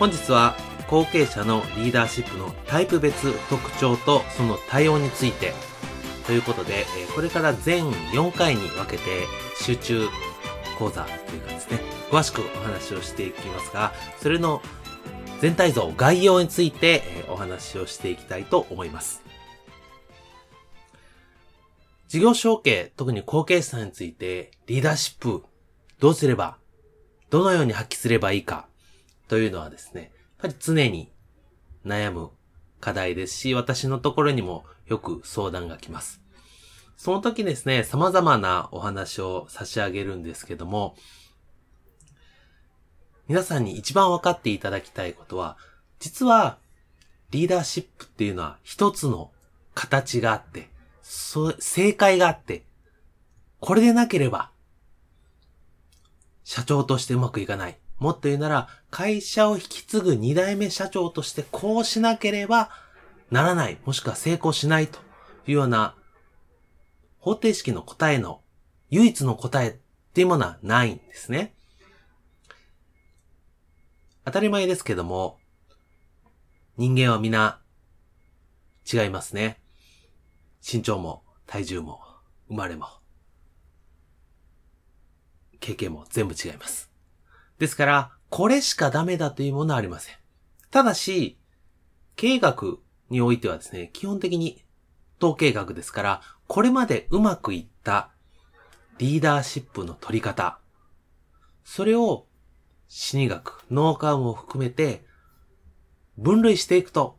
本日は後継者のリーダーシップのタイプ別特徴とその対応についてということで、これから全4回に分けて集中講座というかですね、詳しくお話をしていきますが、それの全体像、概要についてお話をしていきたいと思います。事業承継、特に後継者について、リーダーシップ、どうすれば、どのように発揮すればいいか、というのはですね、やっぱり常に悩む課題ですし、私のところにもよく相談が来ます。その時ですね、様々なお話を差し上げるんですけども、皆さんに一番分かっていただきたいことは、実は、リーダーシップっていうのは一つの形があって、そ、正解があって、これでなければ、社長としてうまくいかない。もっと言うなら、会社を引き継ぐ二代目社長としてこうしなければならない。もしくは成功しないというような方程式の答えの唯一の答えっていうものはないんですね。当たり前ですけども、人間は皆違いますね。身長も体重も生まれも経験も全部違います。ですから、これしかダメだというものはありません。ただし、経営学においてはですね、基本的に統計学ですから、これまでうまくいったリーダーシップの取り方、それを心理学、脳幹も含めて分類していくと、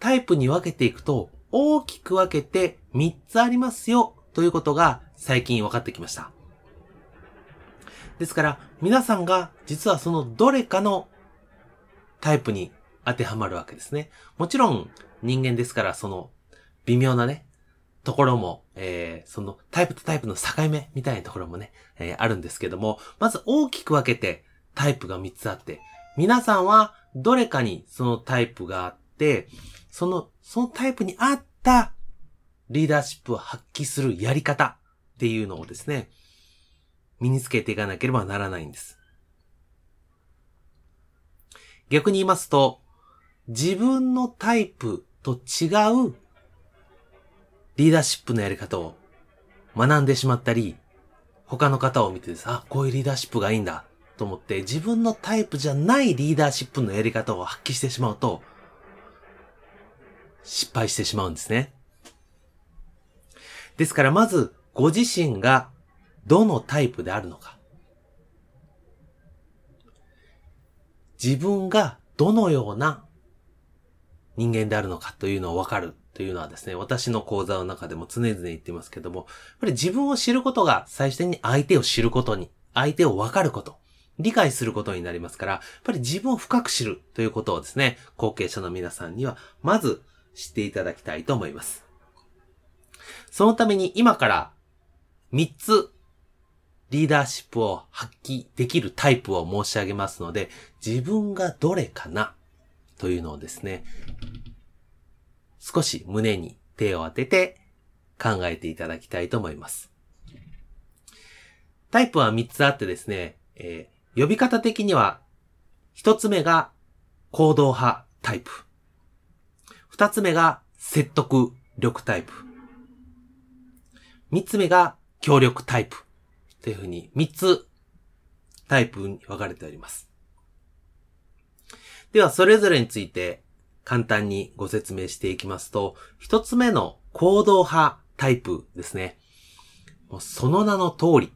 タイプに分けていくと、大きく分けて3つありますよということが最近分かってきました。ですから、皆さんが実はそのどれかのタイプに当てはまるわけですね。もちろん人間ですからその微妙なね、ところも、えー、そのタイプとタイプの境目みたいなところもね、えー、あるんですけども、まず大きく分けてタイプが3つあって、皆さんはどれかにそのタイプがあって、その、そのタイプに合ったリーダーシップを発揮するやり方っていうのをですね、身につけていかなければならないんです。逆に言いますと、自分のタイプと違うリーダーシップのやり方を学んでしまったり、他の方を見てです、あ、こういうリーダーシップがいいんだと思って自分のタイプじゃないリーダーシップのやり方を発揮してしまうと、失敗してしまうんですね。ですからまず、ご自身がどのタイプであるのか。自分がどのような人間であるのかというのをわかるというのはですね、私の講座の中でも常々言ってますけども、やっぱり自分を知ることが最終的に相手を知ることに、相手をわかること、理解することになりますから、やっぱり自分を深く知るということをですね、後継者の皆さんには、まず知っていただきたいと思います。そのために今から3つリーダーシップを発揮できるタイプを申し上げますので、自分がどれかなというのをですね、少し胸に手を当てて考えていただきたいと思います。タイプは3つあってですね、えー、呼び方的には、1つ目が行動派タイプ。二つ目が説得力タイプ。三つ目が協力タイプ。というふうに三つタイプに分かれております。では、それぞれについて簡単にご説明していきますと、一つ目の行動派タイプですね。もうその名の通り、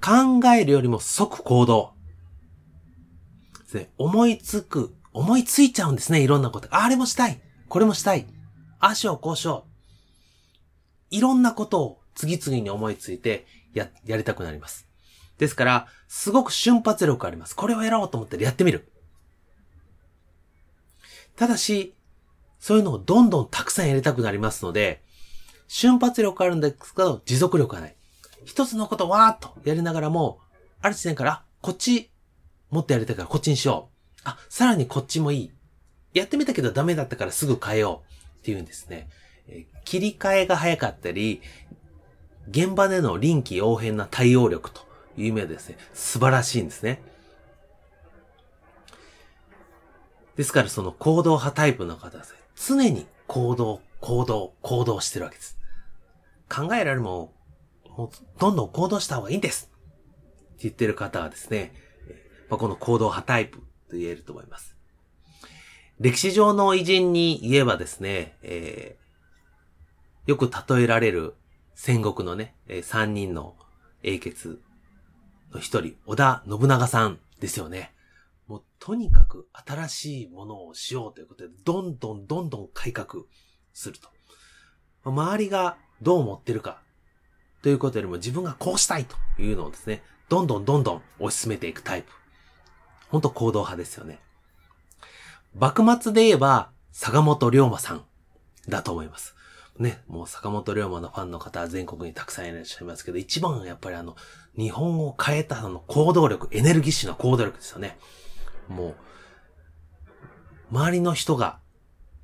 考えるよりも即行動。思いつく、思いついちゃうんですね、いろんなこと。あれもしたい。これもしたい。ああしよう、こうしよう。いろんなことを次々に思いついて、や、やりたくなります。ですから、すごく瞬発力あります。これをやろうと思ったらやってみる。ただし、そういうのをどんどんたくさんやりたくなりますので、瞬発力あるんですけど、持続力がない。一つのことわーっとやりながらも、ある時点から、こっち、もっとやりたいからこっちにしよう。あ、さらにこっちもいい。やってみたけどダメだったからすぐ変えよう。っていうんですね。切り替えが早かったり、現場での臨機応変な対応力という意味でですね、素晴らしいんですね。ですからその行動派タイプの方はですね、常に行動、行動、行動してるわけです。考えられるももうどんどん行動した方がいいんですって言ってる方はですね、まあ、この行動派タイプと言えると思います。歴史上の偉人に言えばですね、えー、よく例えられる戦国のね、えー、3人の英傑の一人、織田信長さんですよね。もうとにかく新しいものをしようということで、どんどんどんどん改革すると。周りがどう思ってるかということよりも自分がこうしたいというのをですね、どんどんどんどん推し進めていくタイプ。ほんと行動派ですよね。幕末で言えば、坂本龍馬さんだと思います。ね、もう坂本龍馬のファンの方は全国にたくさんいらっしゃいますけど、一番はやっぱりあの、日本を変えたあの行動力、エネルギッシュな行動力ですよね。もう、周りの人が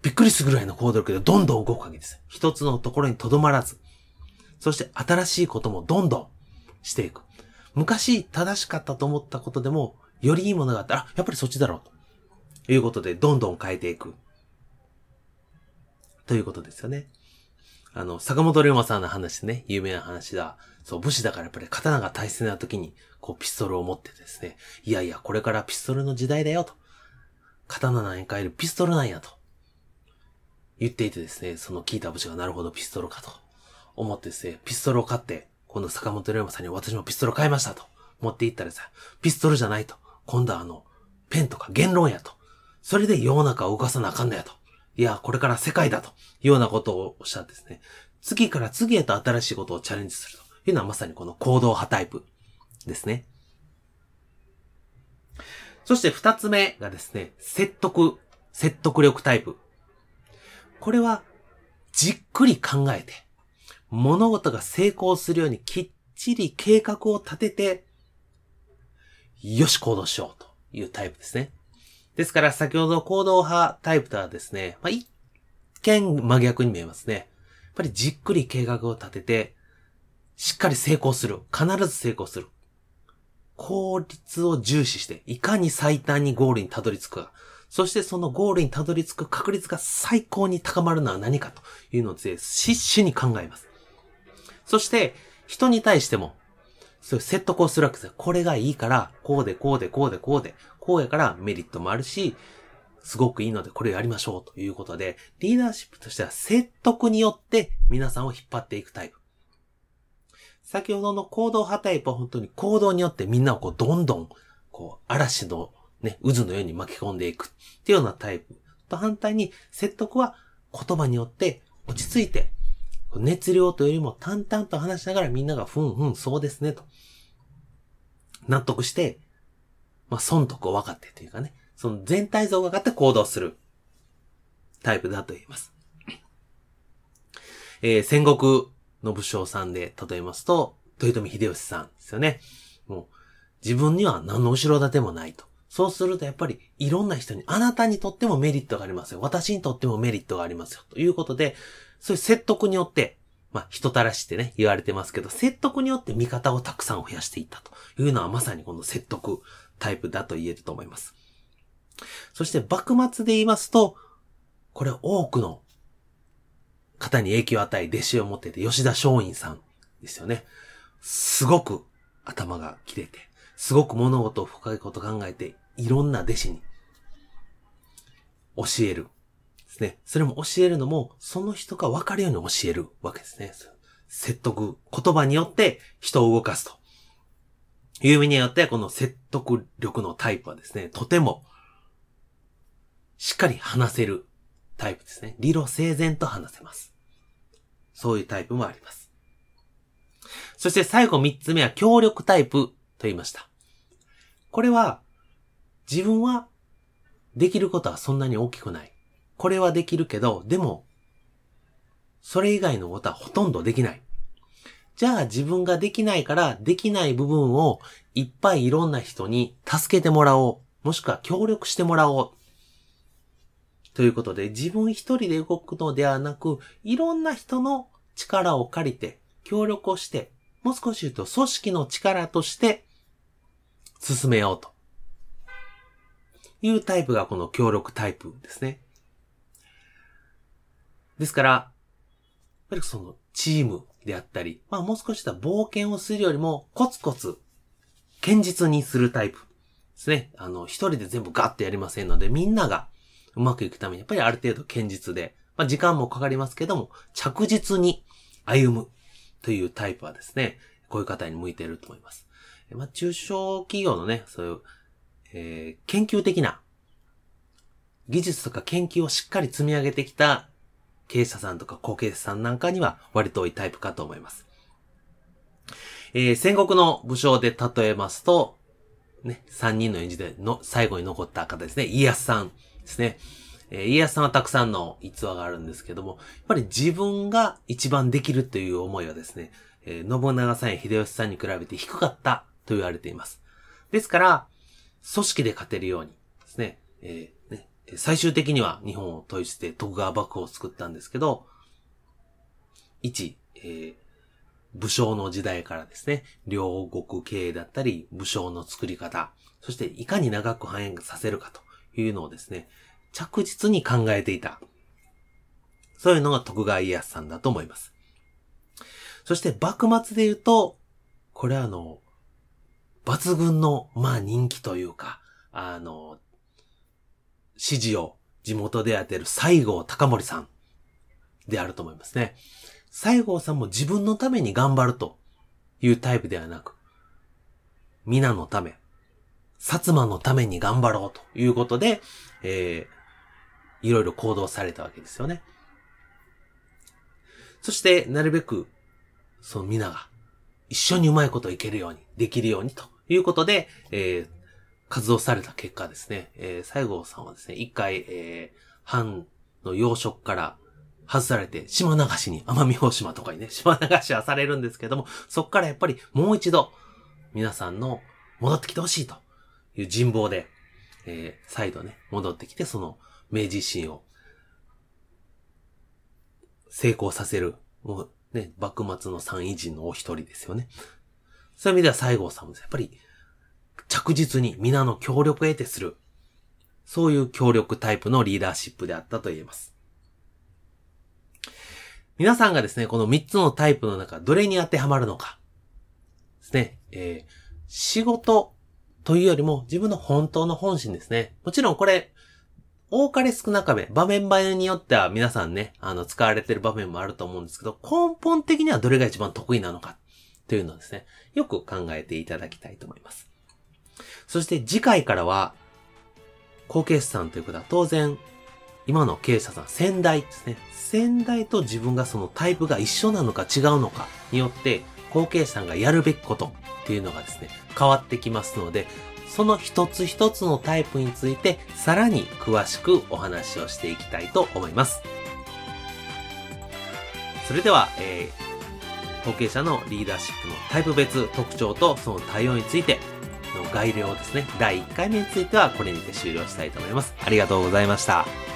びっくりするぐらいの行動力でどんどん動くわけです。一つのところに留まらず、そして新しいこともどんどんしていく。昔正しかったと思ったことでも、よりいいものがあったら、やっぱりそっちだろうということで、どんどん変えていく。ということですよね。あの、坂本龍馬さんの話ね、有名な話だ。そう、武士だからやっぱり刀が大切な時に、こう、ピストルを持ってですね、いやいや、これからピストルの時代だよと。刀なんや変えるピストルなんやと。言っていてですね、その聞いた武士がなるほどピストルかと思ってですね、ピストルを買って、今度坂本龍馬さんに私もピストル買いましたと持って行ったらさ、ピストルじゃないと。今度はあの、ペンとか言論やと。それで世の中を動かさなあかんのやと。いや、これから世界だというようなことをおっしゃってですね、次から次へと新しいことをチャレンジするというのはまさにこの行動派タイプですね。そして二つ目がですね、説得、説得力タイプ。これは、じっくり考えて、物事が成功するようにきっちり計画を立てて、よし行動しようというタイプですね。ですから先ほど行動派タイプとはですね、まあ、一見真逆に見えますね。やっぱりじっくり計画を立てて、しっかり成功する。必ず成功する。効率を重視して、いかに最短にゴールにたどり着くか。そしてそのゴールにたどり着く確率が最高に高まるのは何かというのをですね、必死に考えます。そして、人に対しても、そういう説得をするわけですよ。これがいいから、こうでこうでこうでこうで、こうやからメリットもあるし、すごくいいのでこれやりましょうということで、リーダーシップとしては説得によって皆さんを引っ張っていくタイプ。先ほどの行動派タイプは本当に行動によってみんなをこうどんどん、こう嵐のね、渦のように巻き込んでいくっていうようなタイプ。と反対に説得は言葉によって落ち着いて、熱量というよりも淡々と話しながらみんながふんふんそうですねと。納得して、まあ損得を分かってというかね、その全体像が分かって行動するタイプだと言います。えー、戦国の武将さんで例えますと、豊臣秀吉さんですよね。もう、自分には何の後ろ盾もないと。そうするとやっぱりいろんな人に、あなたにとってもメリットがありますよ。私にとってもメリットがありますよ。ということで、そういう説得によって、まあ、人たらしってね、言われてますけど、説得によって味方をたくさん増やしていったというのはまさにこの説得タイプだと言えると思います。そして幕末で言いますと、これ多くの方に影響を与え、弟子を持ってて、吉田松陰さんですよね。すごく頭が切れて、すごく物事を深いこと考えて、いろんな弟子に教える。ね。それも教えるのも、その人が分かるように教えるわけですね。説得、言葉によって人を動かすと。いう意味によって、この説得力のタイプはですね、とても、しっかり話せるタイプですね。理路整然と話せます。そういうタイプもあります。そして最後三つ目は協力タイプと言いました。これは、自分はできることはそんなに大きくない。これはできるけど、でも、それ以外のことはほとんどできない。じゃあ自分ができないからできない部分をいっぱいいろんな人に助けてもらおう。もしくは協力してもらおう。ということで自分一人で動くのではなく、いろんな人の力を借りて協力をして、もう少し言うと組織の力として進めようと。いうタイプがこの協力タイプですね。ですから、やっぱりそのチームであったり、まあもう少しした冒険をするよりもコツコツ、堅実にするタイプですね。あの、一人で全部ガッとやりませんので、みんながうまくいくために、やっぱりある程度堅実で、まあ時間もかかりますけども、着実に歩むというタイプはですね、こういう方に向いていると思います。まあ中小企業のね、そういう、えー、研究的な技術とか研究をしっかり積み上げてきた経営者さんとか後継者さんなんかには割と多いタイプかと思います。えー、戦国の武将で例えますと、ね、三人の演じでの最後に残った方ですね、家康さんですね。えー、家康さんはたくさんの逸話があるんですけども、やっぱり自分が一番できるという思いはですね、えー、信長さんや秀吉さんに比べて低かったと言われています。ですから、組織で勝てるようにですね、えー最終的には日本を統一して徳川幕府を作ったんですけど、一、えー、武将の時代からですね、両国経営だったり、武将の作り方、そしていかに長く繁栄させるかというのをですね、着実に考えていた。そういうのが徳川家康さんだと思います。そして幕末で言うと、これはあの、抜群の、まあ人気というか、あの、支持を地元で当てる西郷隆盛さんであると思いますね。西郷さんも自分のために頑張るというタイプではなく、皆のため、薩摩のために頑張ろうということで、えー、いろいろ行動されたわけですよね。そして、なるべく、その皆が一緒にうまいこといけるように、できるようにということで、えー、活動された結果ですね、えー、西郷さんはですね、一回、えー、藩の養殖から外されて、島流しに、奄美大島とかにね、島流しはされるんですけども、そっからやっぱりもう一度、皆さんの戻ってきてほしいという人望で、えー、再度ね、戻ってきて、その明治維新を成功させる、もうね、幕末の三偉人のお一人ですよね。そういう意味では西郷さんもやっぱり着実に皆の協力を得てする。そういう協力タイプのリーダーシップであったと言えます。皆さんがですね、この3つのタイプの中、どれに当てはまるのか。ですね。えー、仕事というよりも自分の本当の本心ですね。もちろんこれ、多かれ少なかれ、場面場面によっては皆さんね、あの、使われてる場面もあると思うんですけど、根本的にはどれが一番得意なのかというのをですね、よく考えていただきたいと思います。そして次回からは、後継者さんということは当然、今の経営者さん、先代ですね。先代と自分がそのタイプが一緒なのか違うのかによって、後継者さんがやるべきことっていうのがですね、変わってきますので、その一つ一つのタイプについてさらに詳しくお話をしていきたいと思います。それでは、えー、後継者のリーダーシップのタイプ別特徴とその対応についての概要ですね。第1回目についてはこれにて終了したいと思います。ありがとうございました。